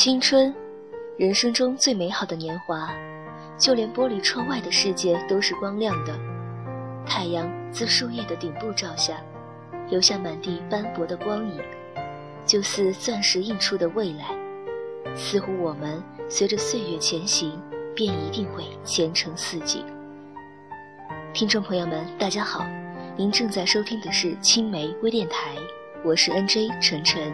青春，人生中最美好的年华，就连玻璃窗外的世界都是光亮的。太阳自树叶的顶部照下，留下满地斑驳的光影，就似钻石映出的未来。似乎我们随着岁月前行，便一定会前程似锦。听众朋友们，大家好，您正在收听的是青梅微电台，我是 NJ 晨晨。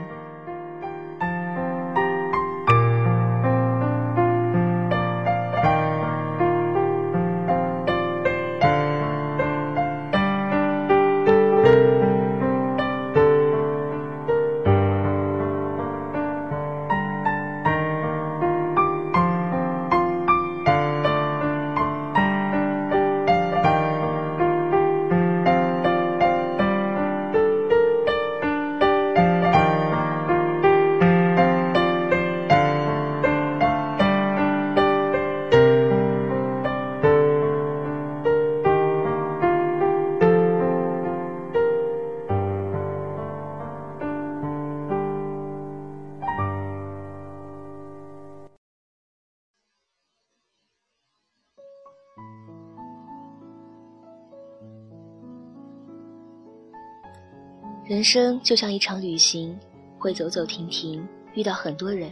人生就像一场旅行，会走走停停，遇到很多人，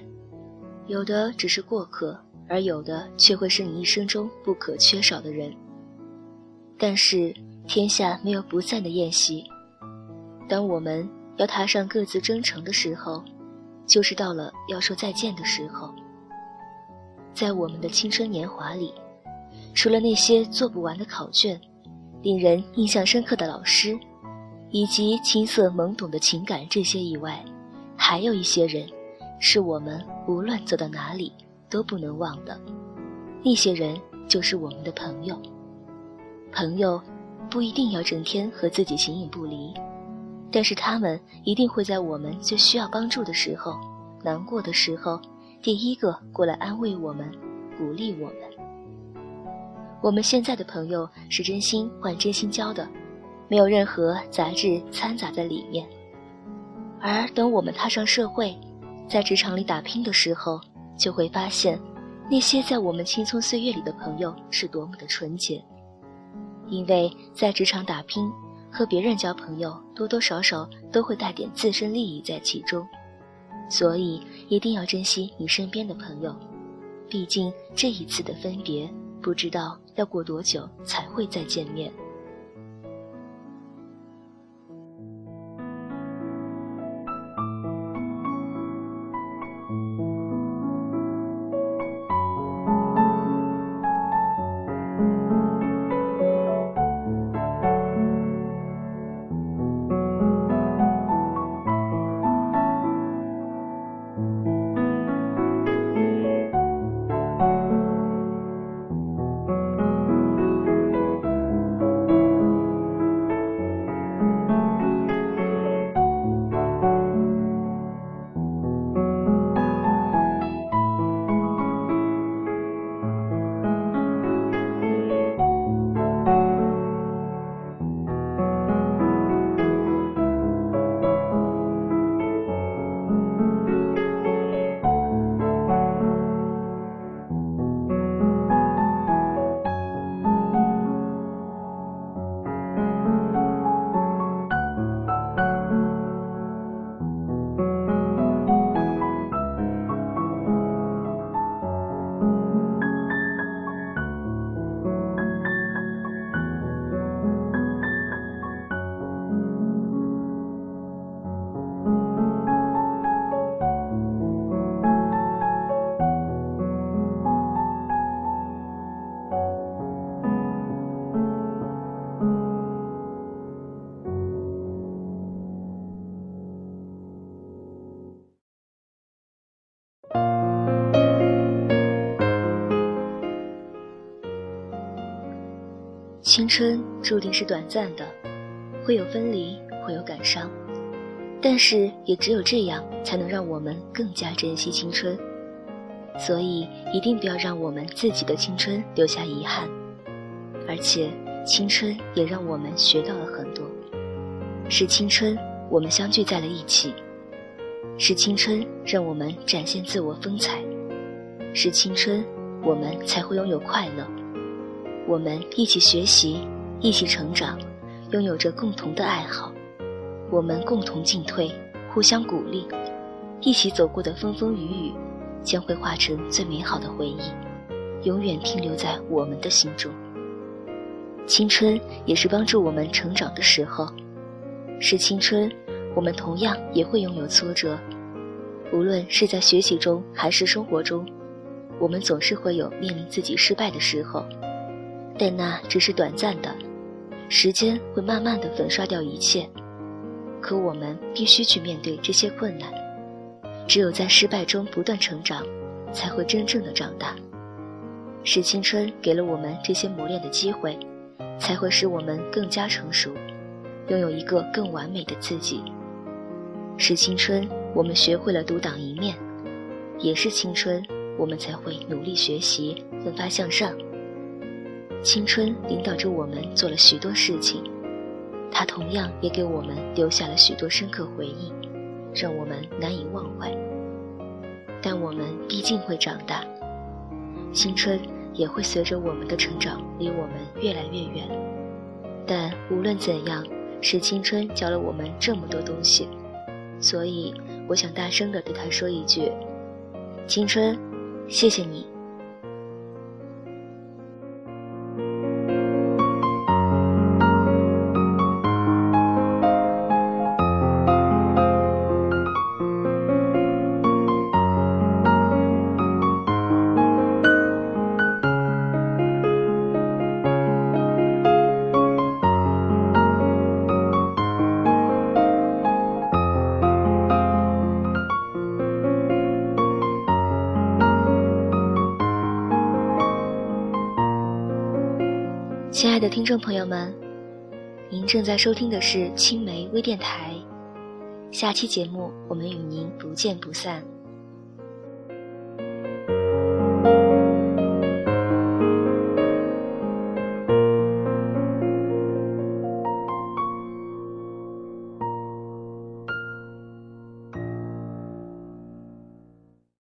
有的只是过客，而有的却会是你一生中不可缺少的人。但是天下没有不散的宴席，当我们要踏上各自征程的时候，就是到了要说再见的时候。在我们的青春年华里，除了那些做不完的考卷，令人印象深刻的老师。以及青涩懵懂的情感，这些以外，还有一些人，是我们无论走到哪里都不能忘的。那些人就是我们的朋友。朋友不一定要整天和自己形影不离，但是他们一定会在我们最需要帮助的时候、难过的时候，第一个过来安慰我们、鼓励我们。我们现在的朋友是真心换真心交的。没有任何杂质掺杂在里面，而等我们踏上社会，在职场里打拼的时候，就会发现，那些在我们青葱岁月里的朋友是多么的纯洁。因为在职场打拼，和别人交朋友，多多少少都会带点自身利益在其中，所以一定要珍惜你身边的朋友，毕竟这一次的分别，不知道要过多久才会再见面。青春注定是短暂的，会有分离，会有感伤，但是也只有这样，才能让我们更加珍惜青春。所以，一定不要让我们自己的青春留下遗憾。而且，青春也让我们学到了很多。是青春，我们相聚在了一起；是青春让我们展现自我风采，是青春，我们才会拥有快乐。我们一起学习，一起成长，拥有着共同的爱好。我们共同进退，互相鼓励，一起走过的风风雨雨，将会化成最美好的回忆，永远停留在我们的心中。青春也是帮助我们成长的时候，是青春。我们同样也会拥有挫折，无论是在学习中还是生活中，我们总是会有面临自己失败的时候，但那只是短暂的，时间会慢慢的粉刷掉一切。可我们必须去面对这些困难，只有在失败中不断成长，才会真正的长大。是青春给了我们这些磨练的机会，才会使我们更加成熟，拥有一个更完美的自己。是青春，我们学会了独当一面；也是青春，我们才会努力学习，奋发向上。青春领导着我们做了许多事情，它同样也给我们留下了许多深刻回忆，让我们难以忘怀。但我们毕竟会长大，青春也会随着我们的成长离我们越来越远。但无论怎样，是青春教了我们这么多东西。所以，我想大声的对他说一句：“青春，谢谢你。”亲爱的听众朋友们，您正在收听的是青梅微电台。下期节目，我们与您不见不散。